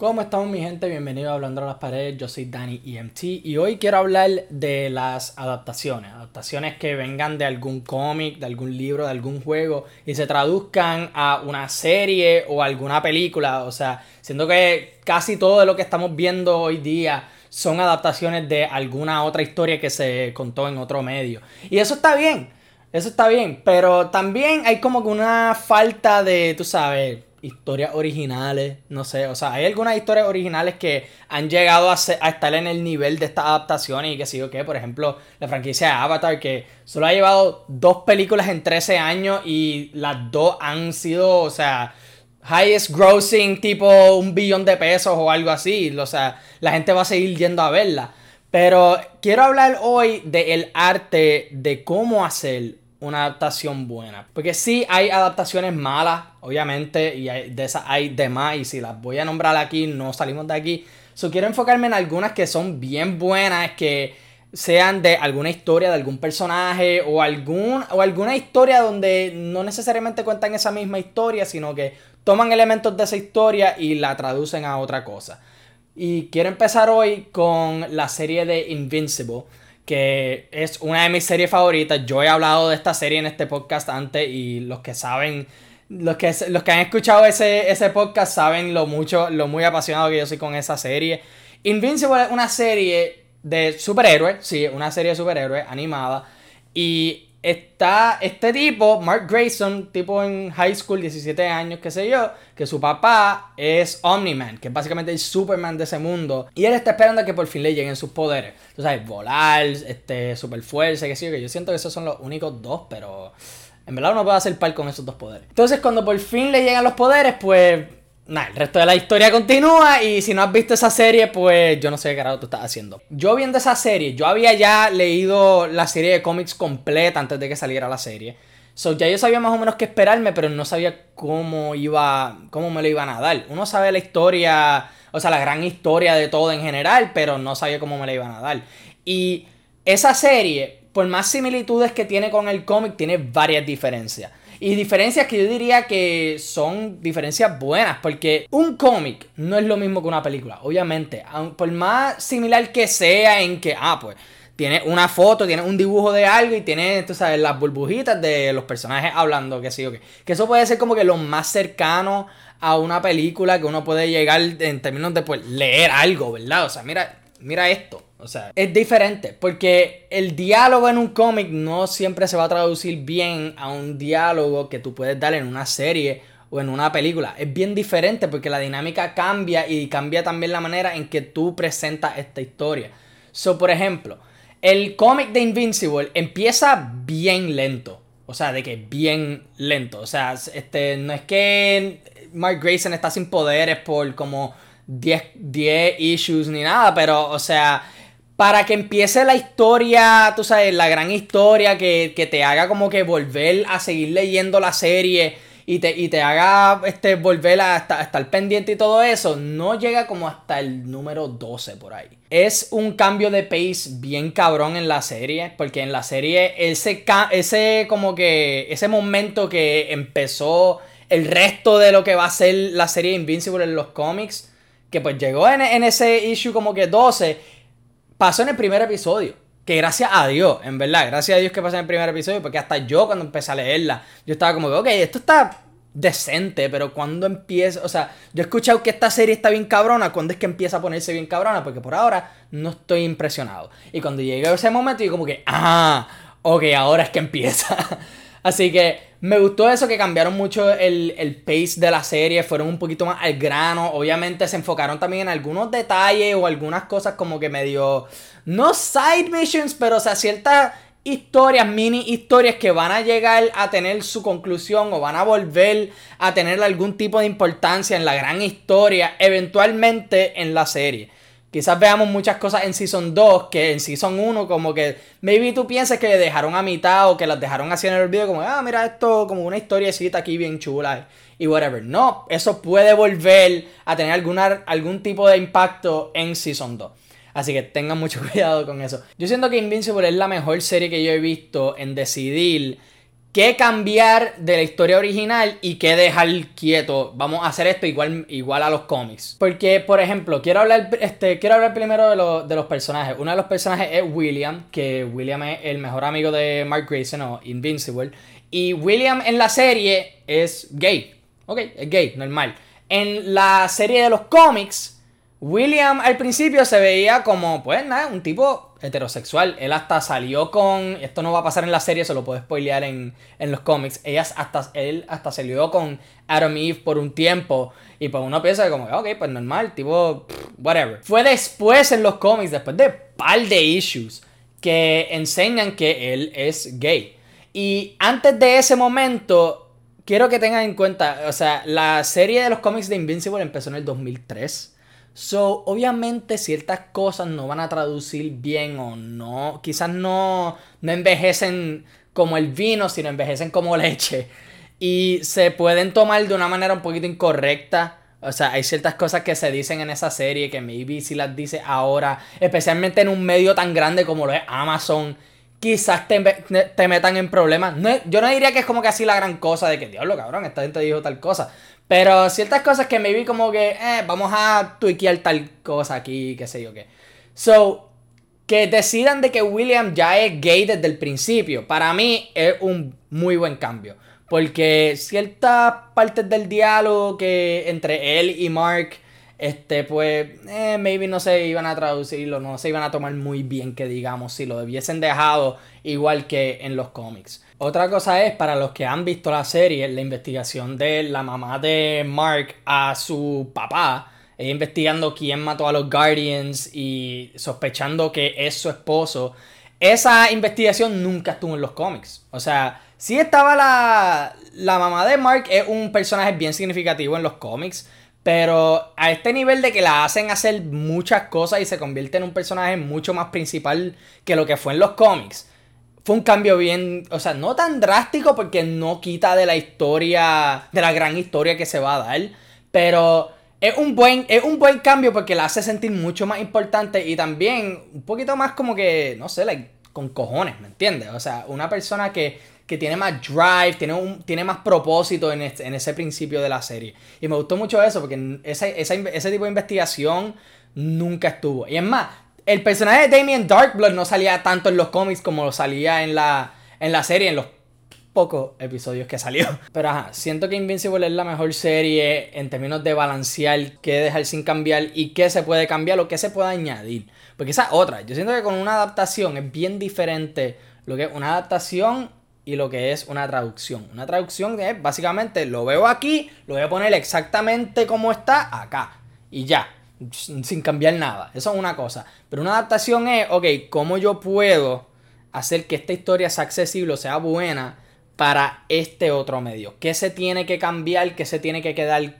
¿Cómo estamos mi gente? Bienvenidos a Hablando a las Paredes, yo soy Dani EMT y hoy quiero hablar de las adaptaciones, adaptaciones que vengan de algún cómic, de algún libro, de algún juego y se traduzcan a una serie o alguna película, o sea, siento que casi todo de lo que estamos viendo hoy día son adaptaciones de alguna otra historia que se contó en otro medio. Y eso está bien, eso está bien, pero también hay como que una falta de, tú sabes, historias originales, no sé, o sea, hay algunas historias originales que han llegado a, estar en el nivel de estas adaptaciones y que sigo que, por ejemplo, la franquicia de Avatar, que solo ha llevado dos películas en 13 años y las dos han sido, o sea, highest grossing, tipo un billón de pesos o algo así, o sea, la gente va a seguir yendo a verla. Pero quiero hablar hoy del arte de cómo hacer una adaptación buena. Porque sí hay adaptaciones malas, obviamente, y de esas hay demás, y si las voy a nombrar aquí, no salimos de aquí. So, quiero enfocarme en algunas que son bien buenas, que sean de alguna historia de algún personaje o, algún, o alguna historia donde no necesariamente cuentan esa misma historia, sino que toman elementos de esa historia y la traducen a otra cosa. Y quiero empezar hoy con la serie de Invincible que es una de mis series favoritas. Yo he hablado de esta serie en este podcast antes y los que saben, los que, los que han escuchado ese, ese podcast saben lo mucho, lo muy apasionado que yo soy con esa serie. Invincible es una serie de superhéroes, sí, una serie de superhéroes animada. Y está este tipo, Mark Grayson, tipo en high school, 17 años, qué sé yo, que su papá es Omni-Man, que es básicamente el Superman de ese mundo. Y él está esperando a que por fin le lleguen sus poderes. Tú sabes, volar, este, super fuerza, qué sé yo, que yo siento que esos son los únicos dos, pero en verdad uno puede hacer par con esos dos poderes. Entonces cuando por fin le llegan los poderes, pues Nada, el resto de la historia continúa y si no has visto esa serie, pues yo no sé qué carajo tú estás haciendo. Yo viendo esa serie, yo había ya leído la serie de cómics completa antes de que saliera la serie. So, ya yo sabía más o menos qué esperarme, pero no sabía cómo iba, cómo me lo iban a dar. Uno sabe la historia, o sea, la gran historia de todo en general, pero no sabía cómo me la iban a dar. Y esa serie, por más similitudes que tiene con el cómic, tiene varias diferencias. Y diferencias que yo diría que son diferencias buenas, porque un cómic no es lo mismo que una película, obviamente. Por más similar que sea en que, ah, pues, tiene una foto, tiene un dibujo de algo y tiene, tú sabes, las burbujitas de los personajes hablando, que sí o qué. Que eso puede ser como que lo más cercano a una película que uno puede llegar en términos de pues, leer algo, ¿verdad? O sea, mira, mira esto. O sea, es diferente porque el diálogo en un cómic no siempre se va a traducir bien a un diálogo que tú puedes dar en una serie o en una película. Es bien diferente porque la dinámica cambia y cambia también la manera en que tú presentas esta historia. So, por ejemplo, el cómic de Invincible empieza bien lento. O sea, de que bien lento. O sea, este, no es que Mark Grayson está sin poderes por como 10, 10 issues ni nada, pero, o sea, para que empiece la historia, tú sabes, la gran historia que, te haga como que volver a seguir leyendo la serie y te, y te haga este, volver a estar, pendiente y todo eso, no llega como hasta el número 12 por ahí. Es un cambio de pace bien cabrón en la serie, porque en la serie ese, ese como que ese momento que empezó el resto de lo que va a ser la serie Invincible en los cómics, que pues llegó en, en ese issue como que 12 pasó en el primer episodio. Que gracias a Dios, en verdad, gracias a Dios que pasó en el primer episodio, porque hasta yo cuando empecé a leerla, yo estaba como que, ok, esto está decente, pero cuando empieza, o sea, yo he escuchado que esta serie está bien cabrona, cuando es que empieza a ponerse bien cabrona, porque por ahora no estoy impresionado. Y cuando llegué a ese momento, yo como que, ah, ok, ahora es que empieza. Así que me gustó eso que cambiaron mucho el, el, pace de la serie, fueron un poquito más al grano. Obviamente se enfocaron también en algunos detalles o algunas cosas como que medio. No side missions, pero o sea, ciertas historias, mini historias que van a llegar a tener su conclusión o van a volver a tener algún tipo de importancia en la gran historia, eventualmente en la serie. Quizás veamos muchas cosas en Season 2 que en Season 1 como que maybe tú piensas que dejaron a mitad o que las dejaron así en el video como, ah, mira esto como una historiecita aquí bien chula y whatever. No, eso puede volver a tener alguna, algún tipo de impacto en Season 2. Así que tengan mucho cuidado con eso. Yo siento que Invincible es la mejor serie que yo he visto en decidir qué cambiar de la historia original y qué dejar quieto. Vamos a hacer esto igual, igual a los cómics. Porque, por ejemplo, quiero hablar, este, quiero hablar primero de, de los personajes. Uno de los personajes es William, que William es el mejor amigo de Mark Grayson o Invincible. Y William en la serie es gay. Ok, es gay, normal. En la serie de los cómics, William al principio se veía como, pues nada, un tipo heterosexual. Él hasta salió con. Esto no va a pasar en la serie, se lo puedo spoilear en, los cómics. Ellas hasta, él hasta salió con Adam Eve por un tiempo. Y pues uno piensa como, ok, pues normal, tipo, whatever. Fue después en los cómics, después de par de issues, que enseñan que él es gay. Y antes de ese momento, quiero que tengan en cuenta, o sea, la serie de los cómics de Invincible empezó en el 2003. So, obviamente ciertas cosas no van a traducir bien o no, quizás no, no envejecen como el vino, sino envejecen como leche. Y se pueden tomar de una manera un poquito incorrecta. O sea, hay ciertas cosas que se dicen en esa serie que maybe si las dice ahora, especialmente en un medio tan grande como lo es Amazon, quizás te, te metan en problemas. yo no diría que es como que así la gran cosa de que, diablo, cabrón, esta gente dijo tal cosa. Pero ciertas cosas que me vi como que, eh, vamos a tweakear tal cosa aquí, qué sé yo qué. So, que decidan de que William ya es gay desde el principio, para mí es un muy buen cambio. Porque ciertas partes del diálogo que entre él y Mark, este, pues, eh, maybe no se iban a traducirlo, no se iban a tomar muy bien que digamos, si lo debiesen dejado igual que en los cómics. Otra cosa es, para los que han visto la serie, la investigación de la mamá de Mark a su papá. Investigando quién mató a los Guardians y sospechando que es su esposo. Esa investigación nunca estuvo en los cómics. O sea, sí estaba la, la mamá de Mark, es un personaje bien significativo en los cómics. Pero a este nivel de que la hacen hacer muchas cosas y se convierte en un personaje mucho más principal que lo que fue en los cómics fue un cambio bien, o sea, no tan drástico porque no quita de la historia, de la gran historia que se va a dar, pero es un buen, es un buen cambio porque la hace sentir mucho más importante y también un poquito más como que, no sé, like, con cojones, ¿me entiendes? O sea, una persona que, que tiene más drive, tiene, un, tiene más propósito en, en ese principio de la serie. Y me gustó mucho eso porque ese tipo de investigación nunca estuvo. Y es más, el personaje de Damien Darkblood no salía tanto en los cómics como lo salía en la, en la serie, en los pocos episodios que salió. Pero ajá, siento que Invincible es la mejor serie en términos de balancear qué dejar sin cambiar y qué se puede cambiar o qué se puede añadir. Porque esa otra, yo siento que con una adaptación es bien diferente lo que es una adaptación y lo que es una traducción. Una traducción es básicamente lo veo aquí, lo voy a poner exactamente como está acá y ya sin cambiar nada. Eso es una cosa. Pero una adaptación es, ok, ¿cómo yo puedo hacer que esta historia sea accesible o sea buena para este otro medio? ¿Qué se tiene que cambiar? ¿Qué se tiene que quedar?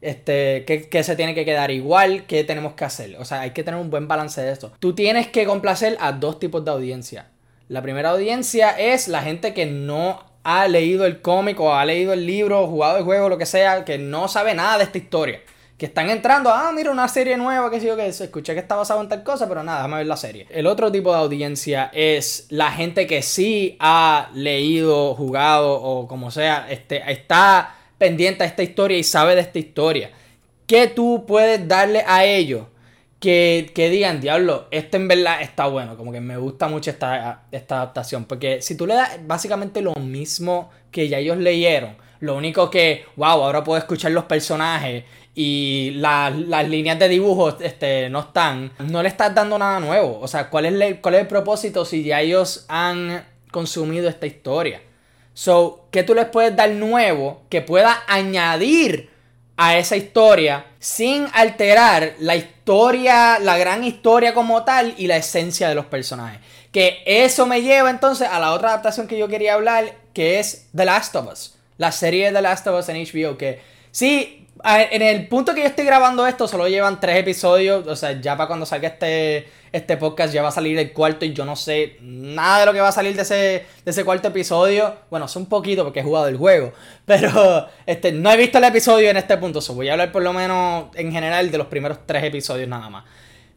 Este, ¿qué, se tiene que quedar igual? ¿Qué tenemos que hacer? O sea, hay que tener un buen balance de esto. Tú tienes que complacer a dos tipos de audiencia. La primera audiencia es la gente que no ha leído el cómic o ha leído el libro, jugado el juego, lo que sea, que no sabe nada de esta historia que están entrando, ah, mira, una serie nueva, que sé yo, que escuché que está basado en tal cosa, pero nada, déjame ver la serie. El otro tipo de audiencia es la gente que sí ha leído, jugado o como sea, este, está pendiente a esta historia y sabe de esta historia. ¿Qué tú puedes darle a ellos? Que, que, digan, diablo, esto en verdad está bueno, como que me gusta mucho esta, esta adaptación, porque si tú le das básicamente lo mismo que ya ellos leyeron, lo único que, wow, ahora puedo escuchar los personajes y las líneas de dibujo este, no están, no le estás dando nada nuevo. O sea, ¿cuál es, ¿cuál es el propósito si ya ellos han consumido esta historia? So, ¿qué tú les puedes dar nuevo que pueda añadir a esa historia sin alterar la historia, la gran historia como tal y la esencia de los personajes? Que eso me lleva entonces a la otra adaptación que yo quería hablar, que es The Last of Us. La serie de The Last of Us en HBO, que sí, en el punto que yo estoy grabando esto, solo llevan tres episodios. O sea, ya para cuando salga este, este podcast ya va a salir el cuarto y yo no sé nada de lo que va a salir de ese, de ese cuarto episodio. Bueno, sé un poquito porque he jugado el juego. Pero este, no he visto el episodio en este punto. So voy a hablar por lo menos en general de los primeros tres episodios nada más.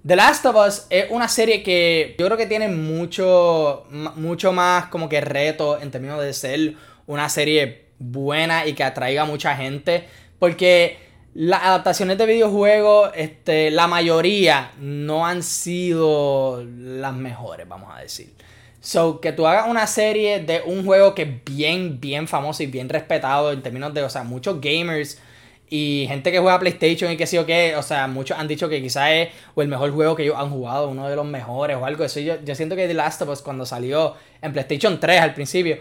The Last of Us es una serie que yo creo que tiene mucho, mucho más como que reto en términos de ser una serie buena y que atraiga a mucha gente. Porque las adaptaciones de videojuegos, este, la mayoría no han sido las mejores, vamos a decir. So, que tú hagas una serie de un juego que es bien, bien famoso y bien respetado en términos de, o sea, muchos gamers y gente que juega PlayStation y que sí o qué, o sea, muchos han dicho que quizás es o el mejor juego que ellos han jugado, uno de los mejores o algo. Eso yo, yo siento que The Last of Us cuando salió en PlayStation 3 al principio,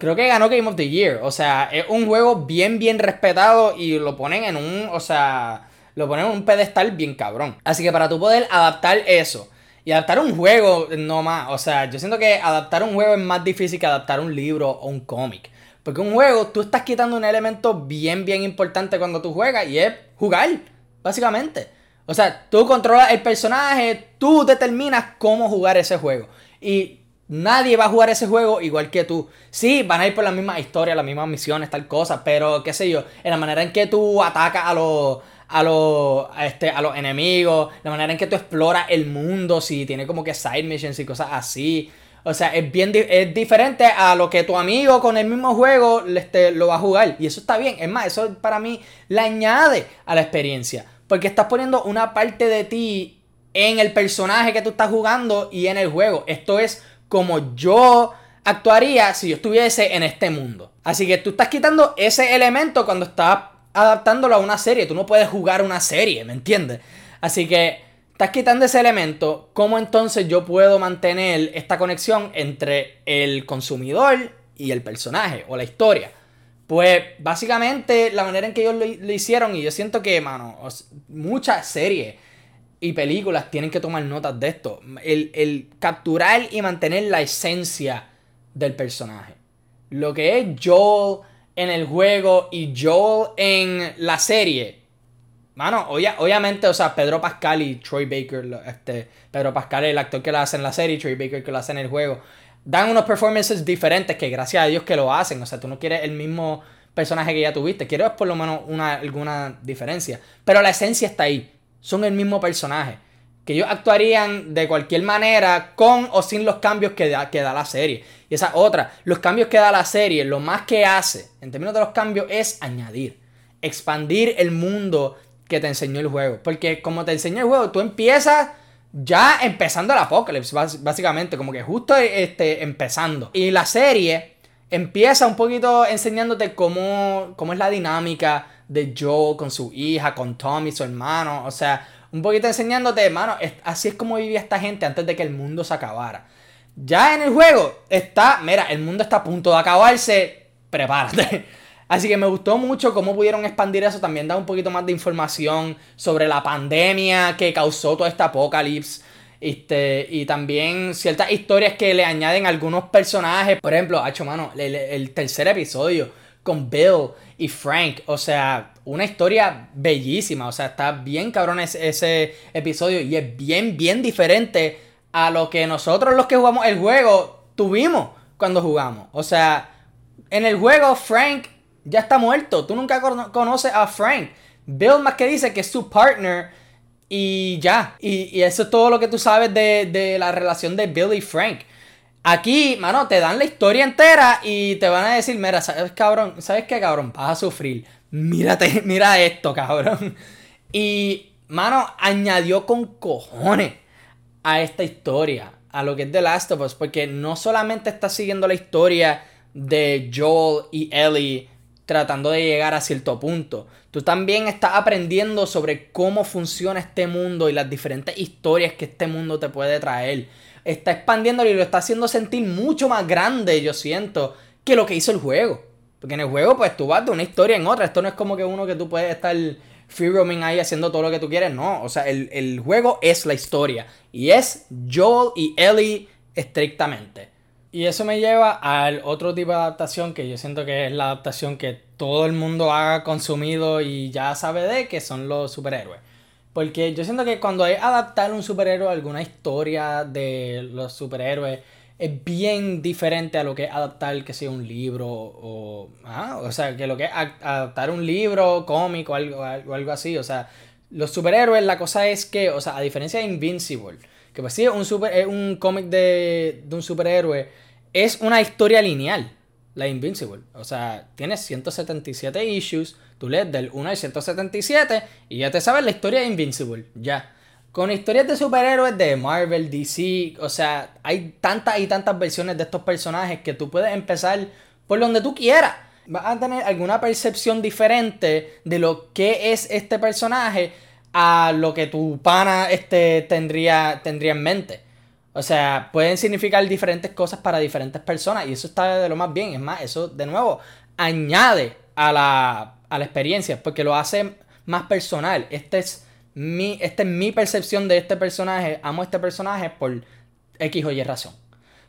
creo que ganó Game of the Year. O sea, es un juego bien, bien respetado y lo ponen en un, o sea, lo ponen en un pedestal bien cabrón. Así que para tú poder adaptar eso y adaptar un juego, no más. O sea, yo siento que adaptar un juego es más difícil que adaptar un libro o un cómic. Porque un juego, tú estás quitando un elemento bien, bien importante cuando tú juegas y es jugar, básicamente. O sea, tú controlas el personaje, tú determinas cómo jugar ese juego. Y nadie va a jugar ese juego igual que tú. Sí, van a ir por la misma historia, las mismas misiones, tal cosa, pero qué sé yo, en la manera en que tú atacas a los a los, este, a los enemigos, la manera en que tú exploras el mundo, si tiene como que side missions y cosas así. O sea, es bien es diferente a lo que tu amigo con el mismo juego este, lo va a jugar. Y eso está bien. Es más, eso para mí le añade a la experiencia. Porque estás poniendo una parte de ti en el personaje que tú estás jugando y en el juego. Esto es como yo actuaría si yo estuviese en este mundo. Así que tú estás quitando ese elemento cuando estás adaptándolo a una serie. Tú no puedes jugar una serie, ¿me entiendes? Así que estás quitando ese elemento. ¿Cómo entonces yo puedo mantener esta conexión entre el consumidor y el personaje o la historia? Pues básicamente la manera en que ellos lo, hicieron, y yo siento que, mano, muchas series y películas tienen que tomar notas de esto. El, el capturar y mantener la esencia del personaje. Lo que es Joel en el juego y Joel en la serie. Mano, obviamente, o sea, Pedro Pascal y Troy Baker, este, Pedro Pascal el actor que lo hace en la serie Troy Baker que lo hace en el juego, dan unos performances diferentes que gracias a Dios que lo hacen. O sea, tú no quieres el mismo personaje que ya tuviste, quieres por lo menos una, alguna diferencia. Pero la esencia está ahí, son el mismo personaje. Que ellos actuarían de cualquier manera con o sin los cambios que que da la serie. Y esa otra, los cambios que da la serie, lo más que hace en términos de los cambios es añadir, expandir el mundo que te enseñó el juego. Porque como te enseñó el juego, tú empiezas ya empezando el apocalipsis, básicamente, como que justo este, empezando. Y la serie empieza un poquito enseñándote cómo, cómo es la dinámica de Joe con su hija, con Tommy, su hermano. O sea, un poquito enseñándote, hermano, así es como vivía esta gente antes de que el mundo se acabara. Ya en el juego está, mira, el mundo está a punto de acabarse, prepárate. Así que me gustó mucho cómo pudieron expandir eso, también da un poquito más de información sobre la pandemia que causó todo este apocalipsis. Este, y también ciertas historias que le añaden algunos personajes. Por ejemplo, hecho mano, el, tercer episodio con Bill y Frank. O sea, una historia bellísima. O sea, está bien cabrón ese, episodio y es bien, bien diferente a lo que nosotros los que jugamos el juego tuvimos cuando jugamos. O sea, en el juego Frank ya está muerto. Tú nunca conoces a Frank. Bill más que dice que es su partner y ya. Y, eso es todo lo que tú sabes de, la relación de Bill y Frank. Aquí, mano, te dan la historia entera y te van a decir, mira, ¿sabes, cabrón? ¿Sabes qué, cabrón? Vas a sufrir. Mírate, mira esto, cabrón. Y, mano, añadió con cojones a esta historia, a lo que es The Last of Us, porque no solamente está siguiendo la historia de Joel y Ellie tratando de llegar a cierto punto, tú también estás aprendiendo sobre cómo funciona este mundo y las diferentes historias que este mundo te puede traer. Está expandiéndolo y lo está haciendo sentir mucho más grande, yo siento, que lo que hizo el juego. Porque en el juego, pues tú vas de una historia en otra. Esto no es como que uno que tú puedes estar free roaming ahí haciendo todo lo que tú quieres. No, o sea, el, juego es la historia. Y es Joel y Ellie estrictamente. Y eso me lleva al otro tipo de adaptación que yo siento que es la adaptación que todo el mundo ha consumido y ya sabe de, que son los superhéroes. Porque yo siento que cuando hay adaptar un superhéroe a alguna historia de los superhéroes, es bien diferente a lo que es adaptar, que sea un libro o... Ah, o sea, que lo que es adaptar un libro, cómico o algo, algo, así. O sea, los superhéroes, la cosa es que, o sea, a diferencia de Invincible, que pues sí es un, super, un cómic de, de un superhéroe, es una historia lineal. La Invincible. O sea, tienes 177 issues, tú lees del 1 al 177 y ya te sabes la historia de Invincible, ya. Con historias de superhéroes de Marvel, DC, o sea, hay tantas y tantas versiones de estos personajes que tú puedes empezar por donde tú quieras. Vas a tener alguna percepción diferente de lo que es este personaje a lo que tu pana este, tendría, tendría en mente. O sea, pueden significar diferentes cosas para diferentes personas y eso está de lo más bien. Es más, eso de nuevo añade a la, a la experiencia porque lo hace más personal. Este es mi, esta es mi percepción de este personaje. Amo este personaje por X o Y razón.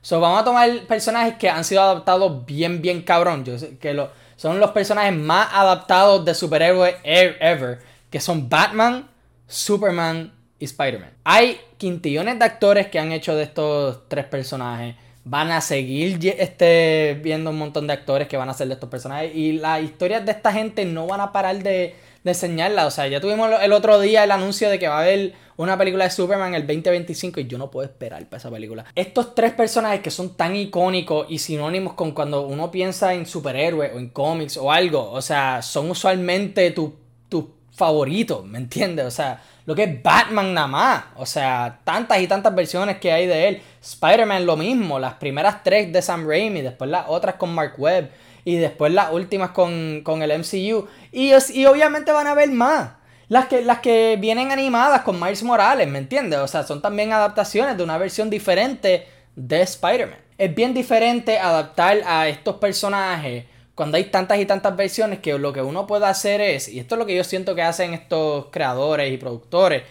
So, vamos a tomar personajes que han sido adaptados bien, bien cabrón. Yo que lo, son los personajes más adaptados de superhéroes e-, ever. Que son Batman, Superman y Spider-Man. Hay quintillones de actores que han hecho de estos tres personajes. Van a seguir este, viendo un montón de actores que van a hacer de estos personajes. Y las historias de esta gente no van a parar de, de. O sea, ya tuvimos el otro día el anuncio de que va a haber una película de Superman el 2025 y yo no puedo esperar para esa película. Estos tres personajes que son tan icónicos y sinónimos con cuando uno piensa en superhéroes o en cómics o algo, o sea, son usualmente tus tu favoritos, ¿me entiendes? O sea, lo que es Batman nada más. O sea, tantas y tantas versiones que hay de él. Spider-Man lo mismo, las primeras tres de Sam Raimi, después las otras con Mark Webb y después las últimas con, el MCU. Y, y obviamente van a haber más. Las que, las que vienen animadas con Miles Morales, ¿me entiendes? O sea, son también adaptaciones de una versión diferente de Spider-Man. Es bien diferente adaptar a estos personajes cuando hay tantas y tantas versiones que lo que uno puede hacer es, y esto es lo que yo siento que hacen estos creadores y productores,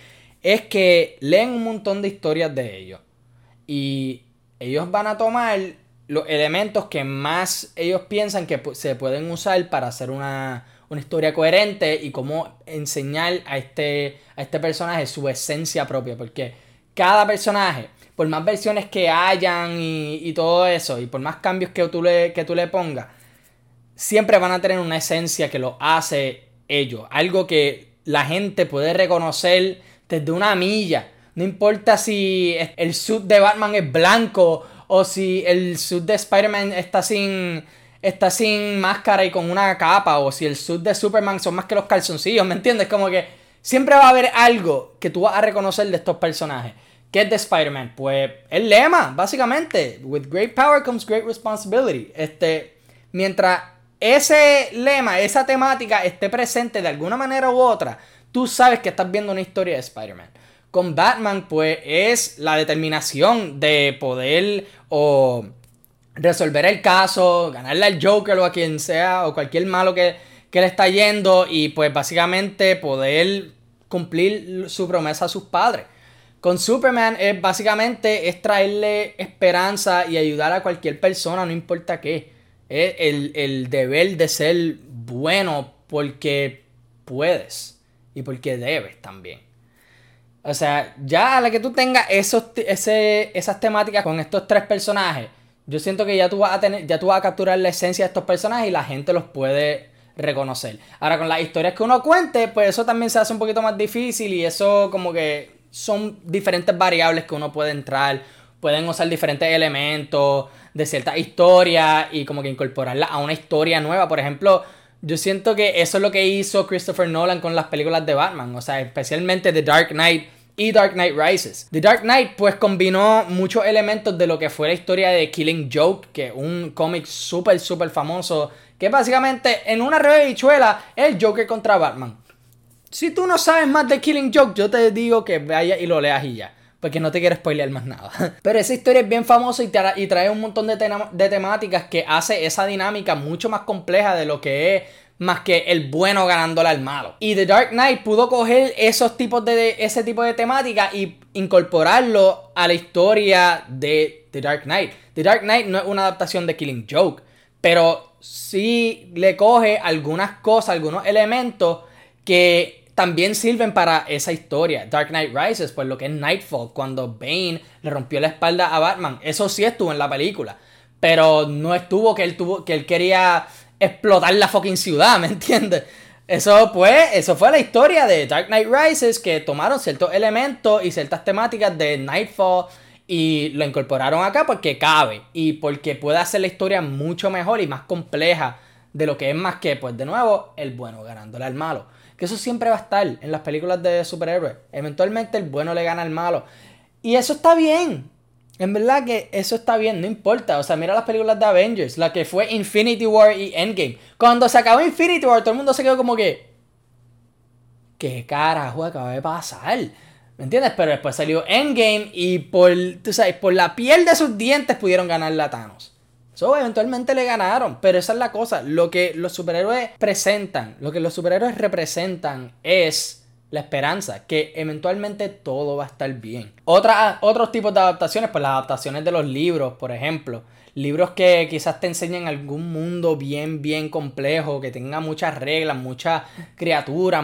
es que leen un montón de historias de ellos. Y ellos van a tomar los elementos que más ellos piensan que se pueden usar para hacer una, historia coherente y cómo enseñar a este, a este personaje su esencia propia. Porque cada personaje, por más versiones que hayan y, todo eso, y por más cambios que tú le, que tú le pongas, siempre van a tener una esencia que lo hace ellos. Algo que la gente puede reconocer desde una milla. No importa si el suit de Batman es blanco o si el suit de Spider-Man está sin, está sin máscara y con una capa. O si el suit de Superman son más que los calzoncillos. ¿Me entiendes? Como que siempre va a haber algo que tú vas a reconocer de estos personajes. ¿Qué es de Spider-Man? Pues el lema, básicamente. With great power comes great responsibility. Este, mientras ese lema, esa temática esté presente de alguna manera u otra, tú sabes que estás viendo una historia de Spider-Man con Batman, pues es la determinación de poder o resolver el caso, ganarle al Joker o a quien sea, o cualquier malo que, que le está yendo, y pues básicamente poder cumplir su promesa a sus padres. Con Superman es básicamente es traerle esperanza y ayudar a cualquier persona, no importa qué. Es el, el deber de ser bueno porque puedes y porque debes también. O sea, ya a la que tú tengas esos, ese, esas temáticas con estos tres personajes, yo siento que ya tú vas a tener, ya tú vas a capturar la esencia de estos personajes y la gente los puede reconocer. Ahora, con las historias que uno cuente, pues eso también se hace un poquito más difícil y eso como que son diferentes variables que uno puede entrar. Pueden usar diferentes elementos de ciertas historias y como que incorporarlas a una historia nueva. Por ejemplo, yo siento que eso es lo que hizo Christopher Nolan con las películas de Batman, o sea, especialmente The Dark Knight y Dark Knight Rises. The Dark Knight pues combinó muchos elementos de lo que fue la historia de Killing Joke, que es un cómic súper, súper famoso, que básicamente en una revichuela es el Joker contra Batman. Si tú no sabes más de Killing Joke, yo te digo que vaya y lo leas y ya porque no te quiero spoilear más nada. Pero esa historia es bien famosa y, trae un montón de, de temáticas que hace esa dinámica mucho más compleja de lo que es más que el bueno ganándole al malo. Y The Dark Knight pudo coger esos tipos de, ese tipo de temática y incorporarlo a la historia de The Dark Knight. The Dark Knight no es una adaptación de Killing Joke, pero sí le coge algunas cosas, algunos elementos que también sirven para esa historia. Dark Knight Rises, pues lo que es Nightfall, cuando Bane le rompió la espalda a Batman. Eso sí estuvo en la película. Pero no estuvo que él tuvo, que él quería explotar la fucking ciudad, ¿me entiendes? Eso pues, eso fue la historia de Dark Knight Rises, que tomaron ciertos elementos y ciertas temáticas de Nightfall Y lo incorporaron acá porque cabe y porque puede hacer la historia mucho mejor y más compleja de lo que es más que, pues de nuevo, el bueno ganándole al malo. Que eso siempre va a estar en las películas de superhéroes. Eventualmente el bueno le gana al malo. Y eso está bien. En verdad que eso está bien, no importa. O sea, mira las películas de Avengers, la que fue Infinity War y Endgame. Cuando se acabó Infinity War, todo el mundo se quedó como que. ¿Qué carajo acaba de pasar? ¿Me entiendes? Pero después salió Endgame y por, tú sabes, por la piel de sus dientes pudieron ganar a Thanos. Eso eventualmente le ganaron, pero esa es la cosa. Lo que los superhéroes presentan, lo que los superhéroes representan es la esperanza, que eventualmente todo va a estar bien. Otra, otros tipos de adaptaciones, pues las adaptaciones de los libros, por ejemplo. Libros que quizás te enseñen algún mundo bien, bien complejo, que tenga muchas reglas, muchas criaturas,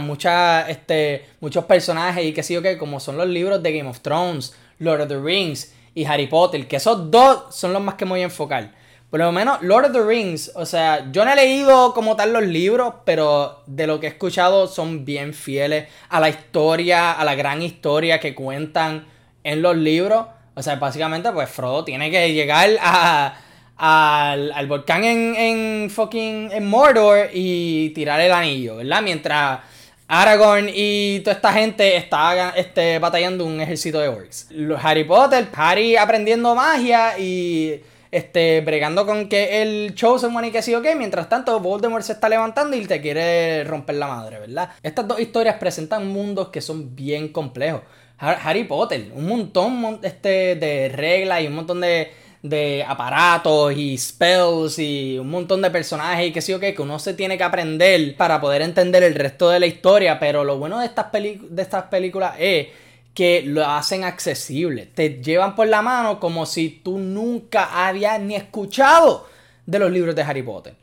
este, muchos personajes y que sé yo que, como son los libros de Game of Thrones, Lord of the Rings y Harry Potter, que esos dos son los más que me voy a enfocar. Por lo menos Lord of the Rings, o sea, yo no he leído como tal los libros, pero de lo que he escuchado son bien fieles a la historia, a la gran historia que cuentan en los libros. O sea, básicamente, pues Frodo tiene que llegar a, al, volcán en, en fucking en Mordor y tirar el anillo, ¿verdad? Mientras Aragorn y toda esta gente está este, batallando un ejército de orcs. Harry Potter, Harry aprendiendo magia y este, bregando con que el Chosen One y que sí o mientras tanto Voldemort se está levantando y te quiere romper la madre, ¿verdad? Estas dos historias presentan mundos que son bien complejos. Harry Potter, un montón este, de reglas y un montón de, de aparatos y spells y un montón de personajes y que sí o qué, que uno se tiene que aprender para poder entender el resto de la historia, pero lo bueno de estas, de estas películas es que lo hacen accesible. Te llevan por la mano como si tú nunca habías ni escuchado de los libros de Harry Potter.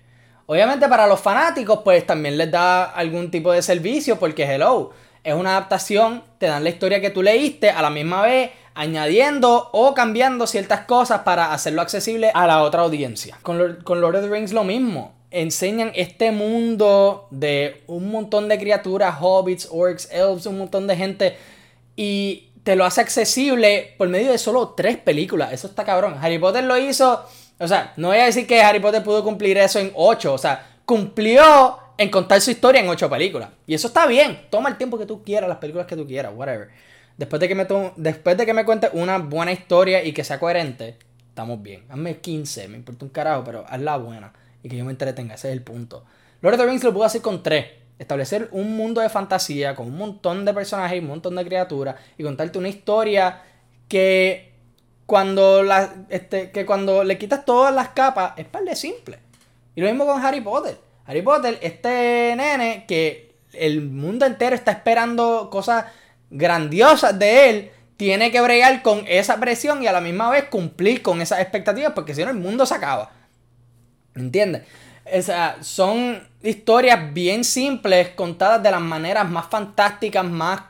Obviamente para los fanáticos pues también les da algún tipo de servicio porque hello, es una adaptación, te dan la historia que tú leíste a la misma vez añadiendo o cambiando ciertas cosas para hacerlo accesible a la otra audiencia. Con, con Lord of the Rings lo mismo. Enseñan este mundo de un montón de criaturas, hobbits, orcs, elves, un montón de gente y te lo hace accesible por medio de solo tres películas. Eso está cabrón. Harry Potter lo hizo. O sea, no voy a decir que Harry Potter pudo cumplir eso en ocho. O sea, cumplió en contar su historia en ocho películas. Y eso está bien. Toma el tiempo que tú quieras, las películas que tú quieras, whatever. Después de que me, después de que me cuentes una buena historia y que sea coherente, estamos bien. Hazme 15, me importa un carajo, pero hazla buena. Y que yo me entretenga, ese es el punto. The Rings lo pudo hacer con tres establecer un mundo de fantasía con un montón de personajes y un montón de criaturas y contarte una historia que cuando, la, este, que cuando le quitas todas las capas es par de simple. Y lo mismo con Harry Potter. Harry Potter, este nene que el mundo entero está esperando cosas grandiosas de él, tiene que bregar con esa presión y a la misma vez cumplir con esas expectativas porque si no el mundo se acaba. ¿Entiendes? O sea, son historias bien simples, contadas de las maneras más fantásticas, más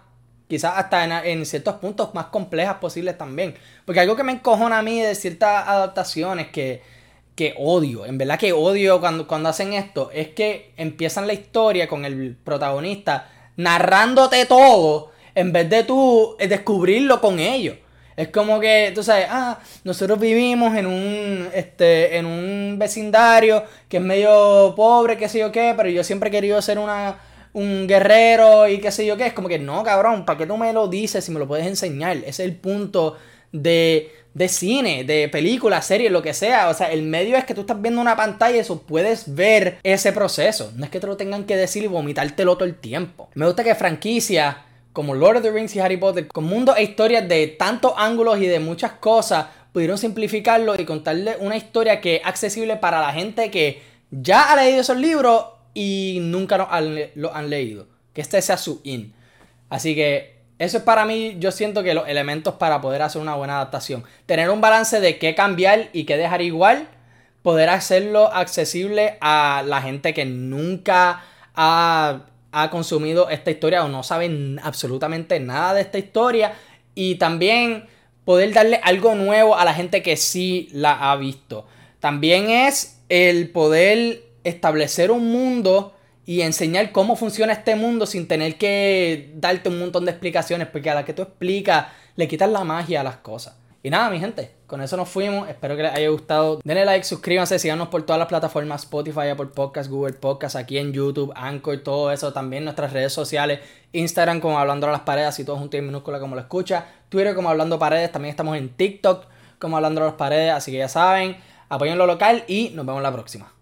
quizás hasta en, ciertos puntos más complejas posibles también. Porque algo que me encojona a mí de ciertas adaptaciones que, que odio, en verdad que odio cuando, cuando hacen esto, es que empiezan la historia con el protagonista narrándote todo en vez de tú descubrirlo con ellos. Es como que, tú sabes, ah, nosotros vivimos en un, este, en un vecindario que es medio pobre, qué sé yo qué, pero yo siempre he querido ser una, un guerrero y qué sé yo qué. Es como que, no, cabrón, ¿para qué tú me lo dices si me lo puedes enseñar? Es el punto de, de cine, de película, serie, lo que sea. O sea, el medio es que tú estás viendo una pantalla y eso puedes ver ese proceso. No es que te lo tengan que decir y vomitártelo todo el tiempo. Me gusta que franquicia como Lord of the Rings y Harry Potter, con mundos e historias de tantos ángulos y de muchas cosas, pudieron simplificarlo y contarle una historia que es accesible para la gente que ya ha leído esos libros y nunca lo han, leído. Que este sea su in. Así que eso es para mí, yo siento que los elementos para poder hacer una buena adaptación. Tener un balance de qué cambiar y qué dejar igual. Poder hacerlo accesible a la gente que nunca ha ha consumido esta historia o no saben absolutamente nada de esta historia. Y también poder darle algo nuevo a la gente que sí la ha visto. También es el poder establecer un mundo y enseñar cómo funciona este mundo sin tener que darte un montón de explicaciones, porque a la que tú explicas le quitas la magia a las cosas. Y nada, mi gente, con eso nos fuimos. Espero que les haya gustado. Denle like, suscríbanse, síganos por todas las plataformas Spotify, Apple Podcasts, Google Podcasts, aquí en YouTube, Anchor, todo eso. También nuestras redes sociales, Instagram como Hablando a las Paredes, y todo junto en minúscula como lo escucha. Twitter como Hablando Paredes. También estamos en TikTok como Hablando a las Paredes, así que ya saben. Apoyen lo local y nos vemos la próxima.